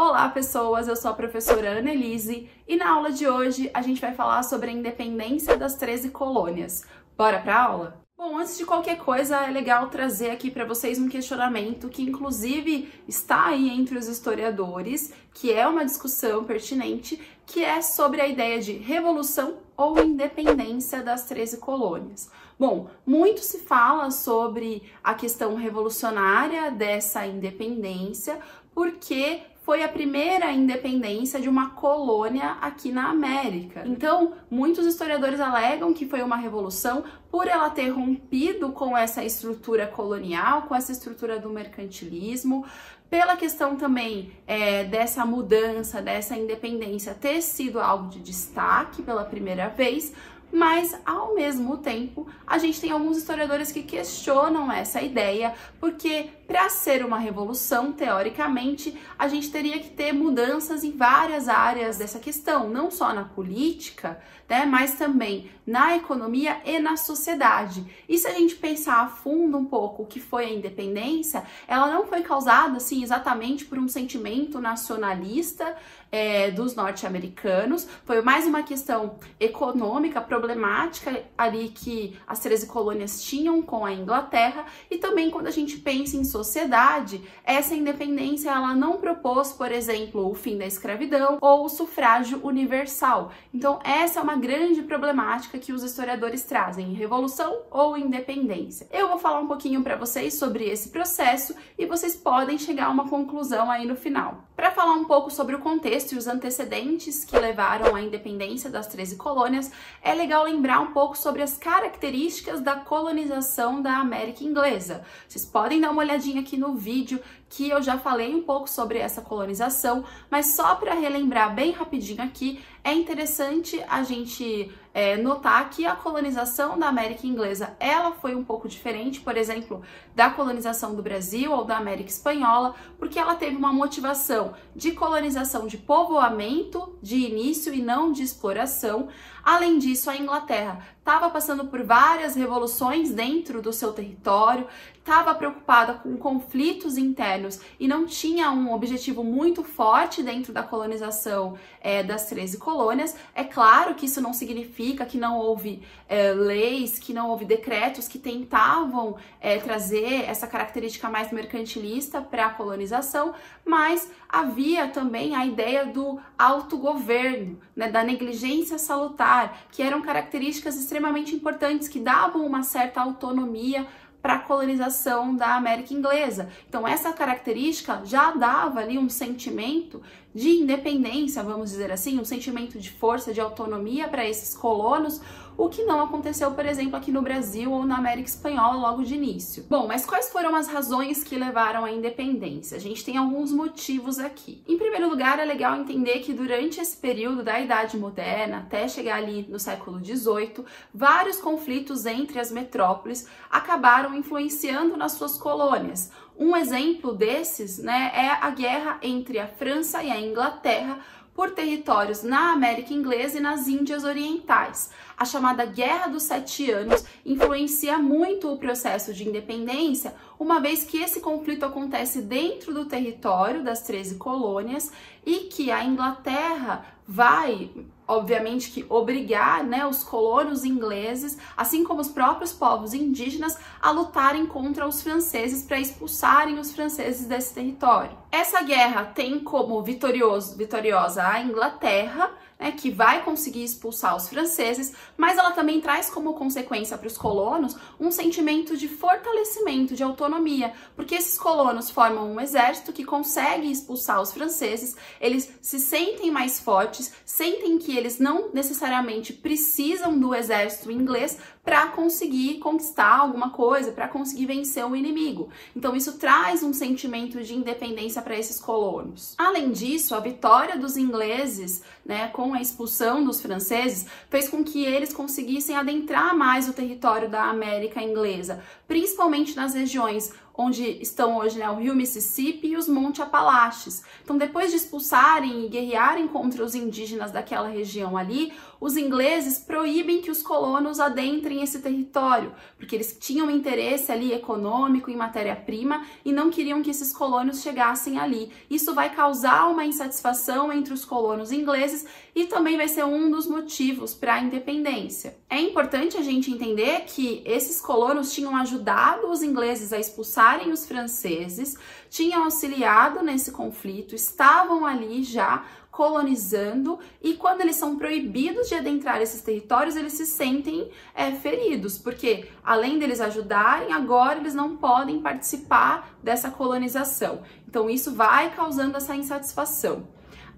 Olá, pessoas! Eu sou a professora Ana Elise e na aula de hoje a gente vai falar sobre a independência das 13 colônias. Bora pra aula? Bom, antes de qualquer coisa, é legal trazer aqui para vocês um questionamento que, inclusive, está aí entre os historiadores, que é uma discussão pertinente, que é sobre a ideia de revolução ou independência das 13 colônias. Bom, muito se fala sobre a questão revolucionária dessa independência, porque foi a primeira independência de uma colônia aqui na América. Então, muitos historiadores alegam que foi uma revolução por ela ter rompido com essa estrutura colonial, com essa estrutura do mercantilismo, pela questão também é, dessa mudança, dessa independência ter sido algo de destaque pela primeira vez, mas ao mesmo tempo a gente tem alguns historiadores que questionam essa ideia, porque para ser uma revolução, teoricamente, a gente teria que ter mudanças em várias áreas dessa questão, não só na política, né, mas também na economia e na sociedade. E se a gente pensar a fundo um pouco o que foi a independência, ela não foi causada assim exatamente por um sentimento nacionalista é, dos norte-americanos, foi mais uma questão econômica, problemática ali que as 13 colônias tinham com a Inglaterra, e também quando a gente pensa em sociedade, essa independência ela não propôs, por exemplo, o fim da escravidão ou o sufrágio universal. Então, essa é uma grande problemática que os historiadores trazem, revolução ou independência. Eu vou falar um pouquinho para vocês sobre esse processo e vocês podem chegar a uma conclusão aí no final. Para falar um pouco sobre o contexto e os antecedentes que levaram à independência das 13 colônias, é legal lembrar um pouco sobre as características da colonização da América Inglesa. Vocês podem dar uma olhadinha aqui no vídeo que eu já falei um pouco sobre essa colonização, mas só para relembrar bem rapidinho aqui, é interessante a gente é, notar que a colonização da América Inglesa ela foi um pouco diferente, por exemplo, da colonização do Brasil ou da América Espanhola, porque ela teve uma motivação de colonização de povoamento de início e não de exploração. Além disso, a Inglaterra estava passando por várias revoluções dentro do seu território, estava preocupada com conflitos internos e não tinha um objetivo muito forte dentro da colonização é, das 13 colônias. É claro que isso não significa que não houve é, leis, que não houve decretos que tentavam é, trazer essa característica mais mercantilista para a colonização, mas havia também a ideia do autogoverno, né, da negligência salutar, que eram características extremamente importantes que davam uma certa autonomia para a colonização da América Inglesa. Então, essa característica já dava ali um sentimento de independência, vamos dizer assim, um sentimento de força, de autonomia para esses colonos, o que não aconteceu, por exemplo, aqui no Brasil ou na América Espanhola logo de início. Bom, mas quais foram as razões que levaram à independência? A gente tem alguns motivos aqui. Em primeiro lugar, é legal entender que durante esse período da Idade Moderna, até chegar ali no século XVIII, vários conflitos entre as metrópoles acabaram influenciando nas suas colônias. Um exemplo desses né, é a guerra entre a França e a Inglaterra por territórios na América Inglesa e nas Índias Orientais. A chamada Guerra dos Sete Anos influencia muito o processo de independência, uma vez que esse conflito acontece dentro do território das 13 colônias e que a Inglaterra vai obviamente que obrigar né, os colonos ingleses, assim como os próprios povos indígenas, a lutarem contra os franceses para expulsarem os franceses desse território. Essa guerra tem como vitorioso, vitoriosa a Inglaterra, né, que vai conseguir expulsar os franceses, mas ela também traz como consequência para os colonos um sentimento de fortalecimento, de autonomia, porque esses colonos formam um exército que consegue expulsar os franceses, eles se sentem mais fortes, sentem que eles não necessariamente precisam do exército inglês para conseguir conquistar alguma coisa, para conseguir vencer o inimigo. Então isso traz um sentimento de independência para esses colonos. Além disso, a vitória dos ingleses, né, com a expulsão dos franceses, fez com que eles conseguissem adentrar mais o território da América inglesa, principalmente nas regiões onde estão hoje né, o rio Mississippi e os Monte Apalaches. Então, depois de expulsarem e guerrearem contra os indígenas daquela região ali, os ingleses proíbem que os colonos adentrem esse território, porque eles tinham interesse ali econômico em matéria-prima e não queriam que esses colonos chegassem ali. Isso vai causar uma insatisfação entre os colonos ingleses e também vai ser um dos motivos para a independência. É importante a gente entender que esses colonos tinham ajudado os ingleses a expulsarem os franceses, tinham auxiliado nesse conflito, estavam ali já colonizando e quando eles são proibidos de adentrar esses territórios, eles se sentem é, feridos, porque além deles ajudarem, agora eles não podem participar dessa colonização. Então isso vai causando essa insatisfação.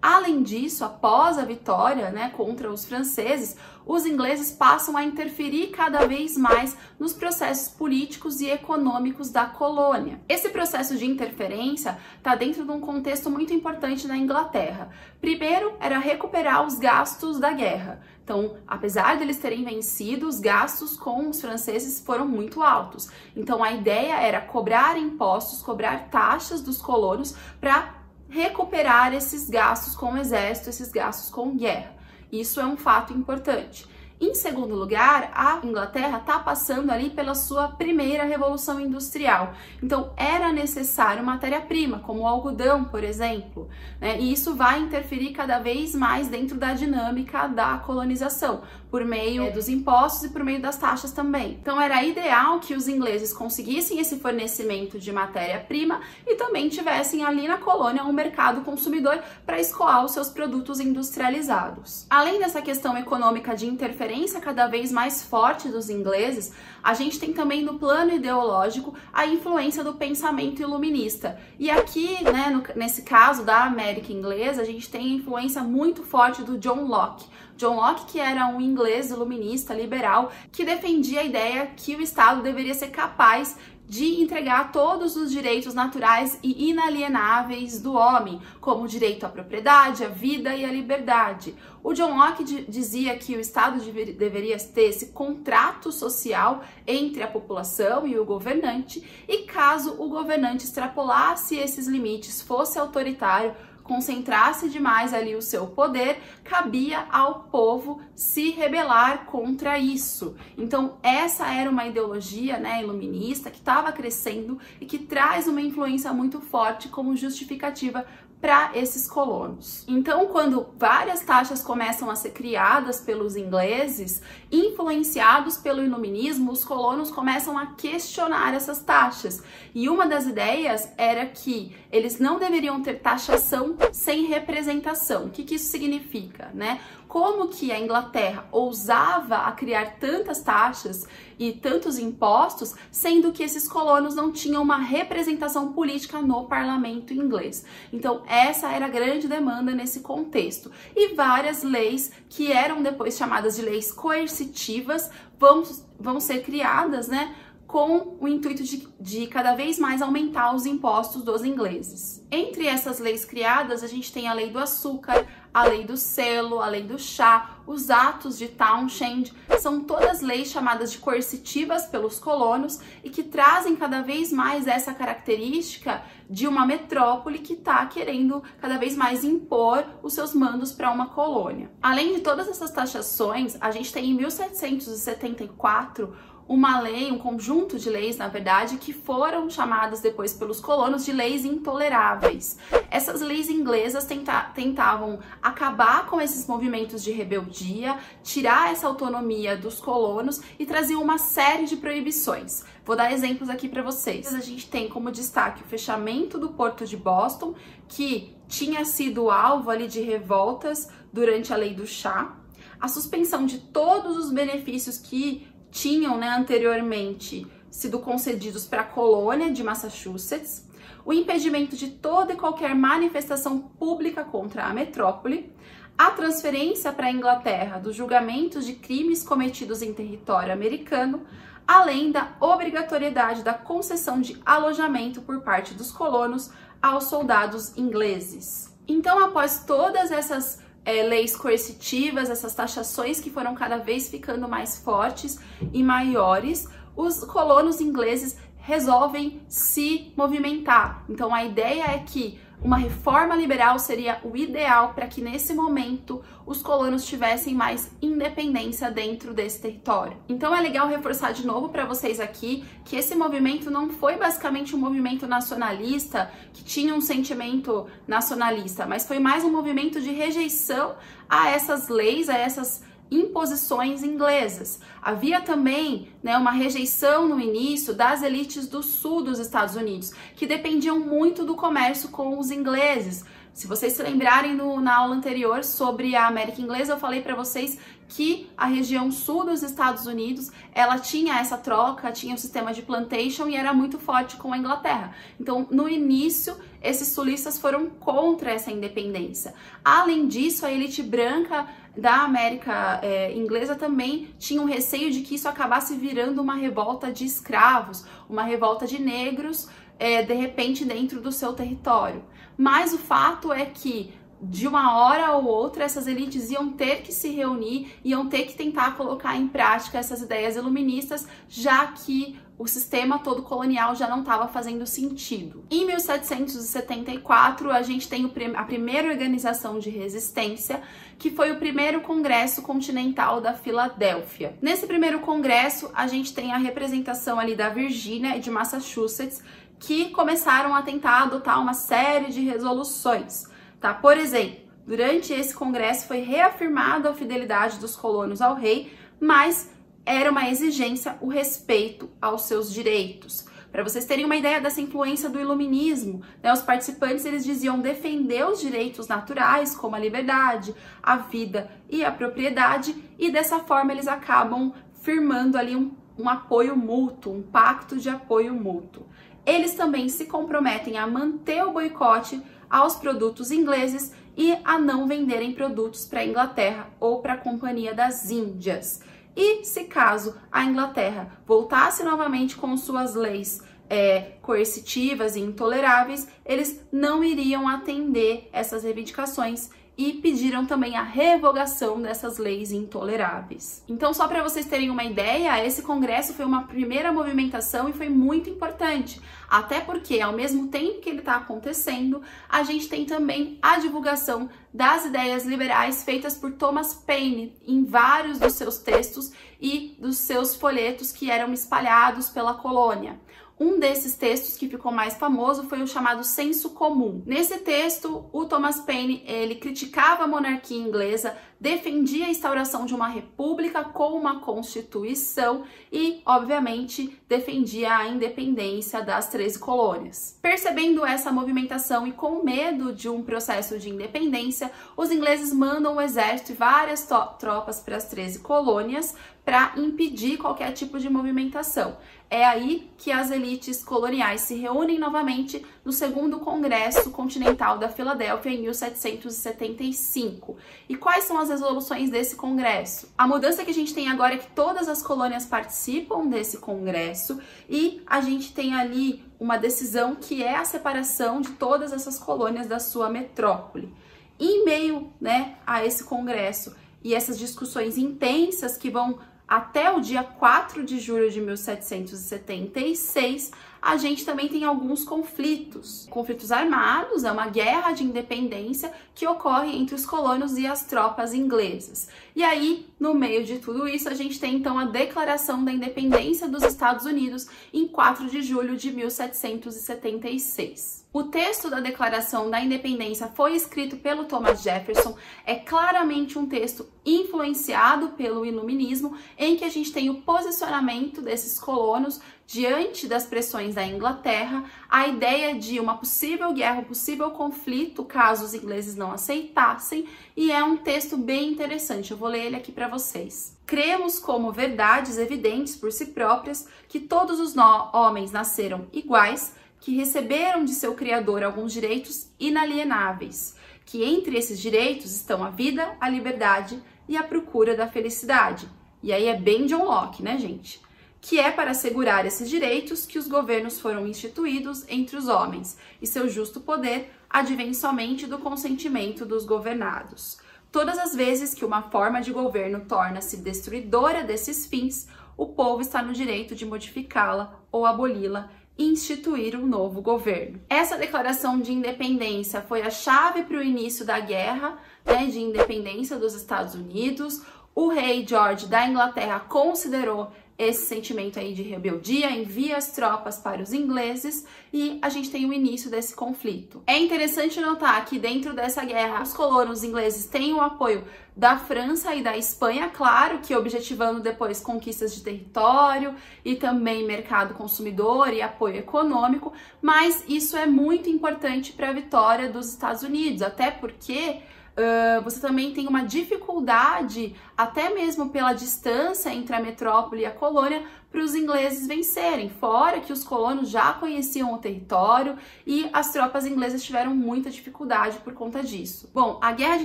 Além disso, após a vitória né, contra os franceses, os ingleses passam a interferir cada vez mais nos processos políticos e econômicos da colônia. Esse processo de interferência está dentro de um contexto muito importante na Inglaterra. Primeiro, era recuperar os gastos da guerra. Então, apesar deles terem vencido, os gastos com os franceses foram muito altos. Então, a ideia era cobrar impostos, cobrar taxas dos colonos para recuperar esses gastos com o exército, esses gastos com guerra. Isso é um fato importante. Em segundo lugar, a Inglaterra está passando ali pela sua primeira revolução industrial. Então, era necessário matéria-prima, como o algodão, por exemplo. Né? E isso vai interferir cada vez mais dentro da dinâmica da colonização, por meio é, dos impostos e por meio das taxas também. Então, era ideal que os ingleses conseguissem esse fornecimento de matéria-prima e também tivessem ali na colônia um mercado consumidor para escoar os seus produtos industrializados. Além dessa questão econômica de interferência, cada vez mais forte dos ingleses, a gente tem também no plano ideológico a influência do pensamento iluminista. E aqui, né, no, nesse caso da América inglesa, a gente tem a influência muito forte do John Locke. John Locke, que era um inglês iluminista liberal, que defendia a ideia que o Estado deveria ser capaz de entregar todos os direitos naturais e inalienáveis do homem, como o direito à propriedade, à vida e à liberdade. O John Locke dizia que o Estado deveria ter esse contrato social entre a população e o governante, e caso o governante extrapolasse esses limites, fosse autoritário, concentrasse demais ali o seu poder, cabia ao povo se rebelar contra isso. Então, essa era uma ideologia né, iluminista que estava crescendo e que traz uma influência muito forte como justificativa para esses colonos. Então, quando várias taxas começam a ser criadas pelos ingleses, influenciados pelo iluminismo, os colonos começam a questionar essas taxas. E uma das ideias era que eles não deveriam ter taxação sem representação. O que, que isso significa, né? Como que a Inglaterra ousava a criar tantas taxas e tantos impostos, sendo que esses colonos não tinham uma representação política no parlamento inglês. Então, essa era a grande demanda nesse contexto. E várias leis que eram depois chamadas de leis coercitivas vão, vão ser criadas, né? com o intuito de, de, cada vez mais aumentar os impostos dos ingleses. Entre essas leis criadas, a gente tem a lei do açúcar, a lei do selo, a lei do chá, os atos de Townshend, são todas leis chamadas de coercitivas pelos colonos e que trazem cada vez mais essa característica de uma metrópole que está querendo cada vez mais impor os seus mandos para uma colônia. Além de todas essas taxações, a gente tem em 1774 uma lei, um conjunto de leis, na verdade, que foram chamadas depois pelos colonos de leis intoleráveis. Essas leis inglesas tenta tentavam acabar com esses movimentos de rebeldia, tirar essa autonomia dos colonos e traziam uma série de proibições. Vou dar exemplos aqui para vocês. A gente tem como destaque o fechamento do porto de Boston, que tinha sido alvo ali de revoltas durante a lei do chá, a suspensão de todos os benefícios que tinham né, anteriormente sido concedidos para a colônia de Massachusetts, o impedimento de toda e qualquer manifestação pública contra a metrópole, a transferência para a Inglaterra dos julgamentos de crimes cometidos em território americano, além da obrigatoriedade da concessão de alojamento por parte dos colonos aos soldados ingleses. Então, após todas essas é, leis coercitivas, essas taxações que foram cada vez ficando mais fortes e maiores, os colonos ingleses resolvem se movimentar. Então a ideia é que uma reforma liberal seria o ideal para que nesse momento os colonos tivessem mais independência dentro desse território. Então é legal reforçar de novo para vocês aqui que esse movimento não foi basicamente um movimento nacionalista que tinha um sentimento nacionalista, mas foi mais um movimento de rejeição a essas leis, a essas imposições inglesas. Havia também né, uma rejeição no início das elites do sul dos Estados Unidos, que dependiam muito do comércio com os ingleses. Se vocês se lembrarem no, na aula anterior sobre a América Inglesa, eu falei para vocês que a região sul dos Estados Unidos ela tinha essa troca, tinha o um sistema de plantation e era muito forte com a Inglaterra. Então, no início, esses sulistas foram contra essa independência. Além disso, a elite branca da América é, inglesa também tinha um receio de que isso acabasse virando uma revolta de escravos, uma revolta de negros, é, de repente, dentro do seu território. Mas o fato é que de uma hora ou outra, essas elites iam ter que se reunir, iam ter que tentar colocar em prática essas ideias iluministas, já que o sistema todo colonial já não estava fazendo sentido. Em 1774, a gente tem a primeira organização de resistência, que foi o primeiro Congresso Continental da Filadélfia. Nesse primeiro congresso, a gente tem a representação ali da Virgínia e de Massachusetts, que começaram a tentar adotar uma série de resoluções tá? Por exemplo, durante esse congresso foi reafirmada a fidelidade dos colonos ao rei, mas era uma exigência o respeito aos seus direitos. Para vocês terem uma ideia dessa influência do iluminismo, né, os participantes eles diziam defender os direitos naturais, como a liberdade, a vida e a propriedade, e dessa forma eles acabam firmando ali um, um apoio mútuo, um pacto de apoio mútuo. Eles também se comprometem a manter o boicote aos produtos ingleses e a não venderem produtos para a Inglaterra ou para a Companhia das Índias. E se caso a Inglaterra voltasse novamente com suas leis é, coercitivas e intoleráveis, eles não iriam atender essas reivindicações e pediram também a revogação dessas leis intoleráveis. Então, só para vocês terem uma ideia, esse congresso foi uma primeira movimentação e foi muito importante, até porque ao mesmo tempo que ele está acontecendo, a gente tem também a divulgação das ideias liberais feitas por Thomas Paine em vários dos seus textos e dos seus folhetos que eram espalhados pela colônia. Um desses textos que ficou mais famoso foi o chamado Senso Comum. Nesse texto, o Thomas Paine ele criticava a monarquia inglesa, defendia a instauração de uma república com uma constituição e, obviamente, defendia a independência das 13 colônias. Percebendo essa movimentação e com medo de um processo de independência, os ingleses mandam o exército e várias tropas para as 13 colônias para impedir qualquer tipo de movimentação. É aí que as elites coloniais se reúnem novamente no segundo Congresso Continental da Filadélfia em 1775. E quais são as resoluções desse congresso? A mudança que a gente tem agora é que todas as colônias participam desse congresso e a gente tem ali uma decisão que é a separação de todas essas colônias da sua metrópole. Em meio, né, a esse congresso e essas discussões intensas que vão até o dia 4 de julho de 1776, a gente também tem alguns conflitos. Conflitos armados, é uma guerra de independência que ocorre entre os colonos e as tropas inglesas. E aí, no meio de tudo isso, a gente tem então a Declaração da Independência dos Estados Unidos em 4 de julho de 1776. O texto da Declaração da Independência foi escrito pelo Thomas Jefferson, é claramente um texto influenciado pelo iluminismo, em que a gente tem o posicionamento desses colonos diante das pressões da Inglaterra, a ideia de uma possível guerra, um possível conflito, caso os ingleses não aceitassem, e é um texto bem interessante. Eu vou ler ele aqui para vocês. Cremos como verdades evidentes por si próprias que todos os homens nasceram iguais, que receberam de seu Criador alguns direitos inalienáveis, que entre esses direitos estão a vida, a liberdade e a procura da felicidade. E aí é bem John Locke, né, gente? Que é para assegurar esses direitos que os governos foram instituídos entre os homens, e seu justo poder advém somente do consentimento dos governados. Todas as vezes que uma forma de governo torna-se destruidora desses fins, o povo está no direito de modificá-la ou aboli-la e instituir um novo governo. Essa declaração de independência foi a chave para o início da guerra né, de independência dos Estados Unidos. O rei George da Inglaterra considerou esse sentimento aí de rebeldia, envia as tropas para os ingleses e a gente tem o início desse conflito. É interessante notar que dentro dessa guerra os colonos ingleses têm o apoio da França e da Espanha, claro que objetivando depois conquistas de território e também mercado consumidor e apoio econômico, mas isso é muito importante para a vitória dos Estados Unidos, até porque Uh, você também tem uma dificuldade, até mesmo pela distância entre a metrópole e a colônia, para os ingleses vencerem. Fora que os colonos já conheciam o território e as tropas inglesas tiveram muita dificuldade por conta disso. Bom, a Guerra de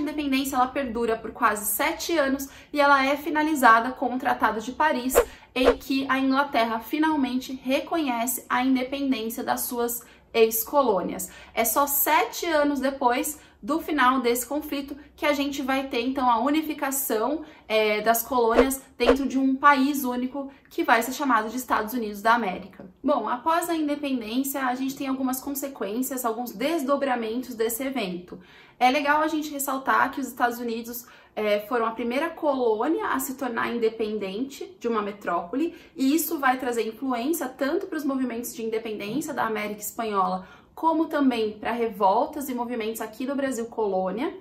Independência ela perdura por quase sete anos e ela é finalizada com o Tratado de Paris, em que a Inglaterra finalmente reconhece a independência das suas ex-colônias. É só sete anos depois do final desse conflito que a gente vai ter então a unificação é, das colônias dentro de um país único que vai ser chamado de Estados Unidos da América. Bom, após a independência, a gente tem algumas consequências, alguns desdobramentos desse evento. É legal a gente ressaltar que os Estados Unidos é, foram a primeira colônia a se tornar independente de uma metrópole, e isso vai trazer influência tanto para os movimentos de independência da América Espanhola como também para revoltas e movimentos aqui do Brasil colônia,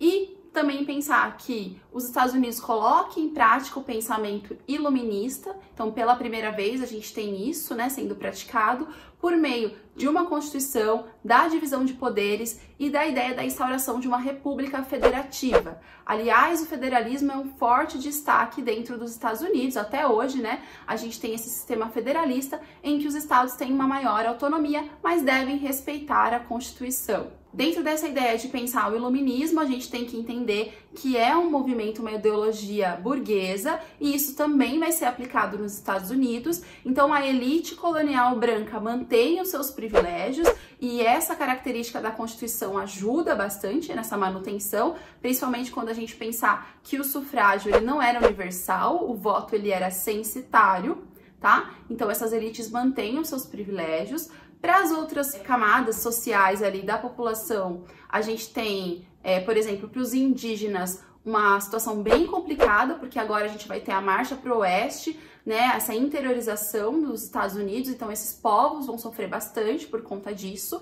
e também pensar que os Estados Unidos coloquem em prática o pensamento iluminista. Então, pela primeira vez, a gente tem isso né, sendo praticado por meio de uma Constituição, da divisão de poderes e da ideia da instauração de uma república federativa. Aliás, o federalismo é um forte destaque dentro dos Estados Unidos. Até hoje, né, a gente tem esse sistema federalista em que os estados têm uma maior autonomia, mas devem respeitar a Constituição. Dentro dessa ideia de pensar o iluminismo, a gente tem que entender que é um movimento, uma ideologia burguesa, e isso também vai ser aplicado nos Estados Unidos. Então, a elite colonial branca mantém os seus privilégios, e essa característica da Constituição ajuda bastante nessa manutenção, principalmente quando a gente pensar que o sufrágio ele não era universal, o voto ele era censitário, tá? Então, essas elites mantêm os seus privilégios, para as outras camadas sociais ali da população, a gente tem, é, por exemplo, para os indígenas, uma situação bem complicada, porque agora a gente vai ter a marcha para o oeste, né, essa interiorização dos Estados Unidos, então esses povos vão sofrer bastante por conta disso.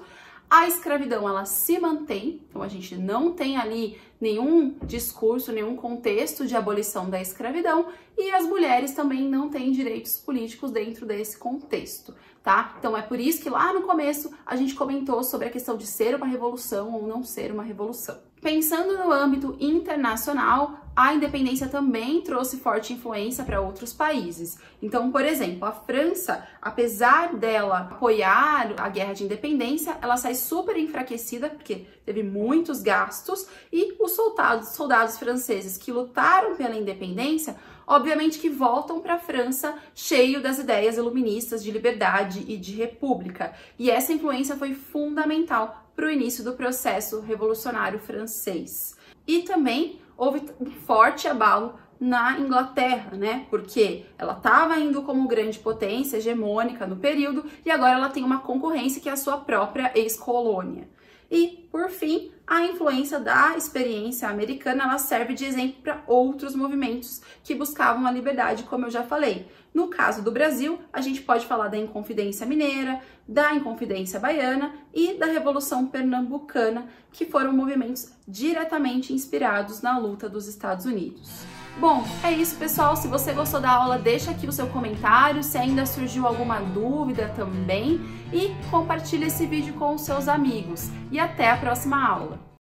A escravidão ela se mantém, então a gente não tem ali nenhum discurso, nenhum contexto de abolição da escravidão e as mulheres também não têm direitos políticos dentro desse contexto, tá? Então é por isso que lá no começo a gente comentou sobre a questão de ser uma revolução ou não ser uma revolução. Pensando no âmbito internacional, a independência também trouxe forte influência para outros países. Então, por exemplo, a França, apesar dela apoiar a guerra de independência, ela sai super enfraquecida porque teve muitos gastos e os soldados, soldados franceses que lutaram pela independência, obviamente que voltam para a França cheio das ideias iluministas de liberdade e de república. E essa influência foi fundamental para o início do processo revolucionário francês. E também houve um forte abalo na Inglaterra, né? Porque ela estava indo como grande potência hegemônica no período e agora ela tem uma concorrência que é a sua própria ex-colônia. E, por fim, a influência da experiência americana ela serve de exemplo para outros movimentos que buscavam a liberdade, como eu já falei. No caso do Brasil, a gente pode falar da Inconfidência Mineira, da Inconfidência Baiana e da Revolução Pernambucana, que foram movimentos diretamente inspirados na luta dos Estados Unidos. Bom, é isso, pessoal. Se você gostou da aula, deixa aqui o seu comentário. Se ainda surgiu alguma dúvida também. E compartilhe esse vídeo com os seus amigos. E até a próxima aula!